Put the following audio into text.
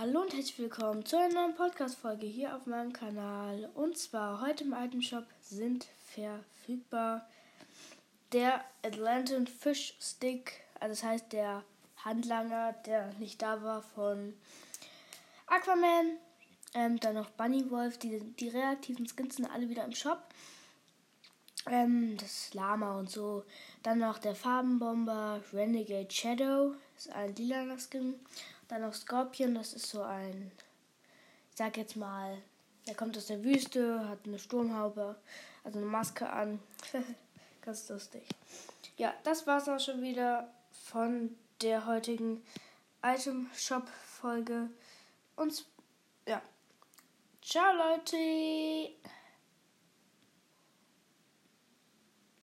Hallo und herzlich willkommen zu einer neuen Podcast-Folge hier auf meinem Kanal. Und zwar heute im Item-Shop sind verfügbar der Atlantan Fish Stick, also das heißt der Handlanger, der nicht da war von Aquaman. Ähm, dann noch Bunny Wolf, die, die reaktiven Skins sind alle wieder im Shop. Ähm, das Lama und so. Dann noch der Farbenbomber Renegade Shadow, ist ein lila Skin. Dann noch Scorpion, das ist so ein, ich sag jetzt mal, der kommt aus der Wüste, hat eine Sturmhaube, also eine Maske an. Ganz lustig. Ja, das war's auch schon wieder von der heutigen Item Shop Folge. Und ja, ciao Leute!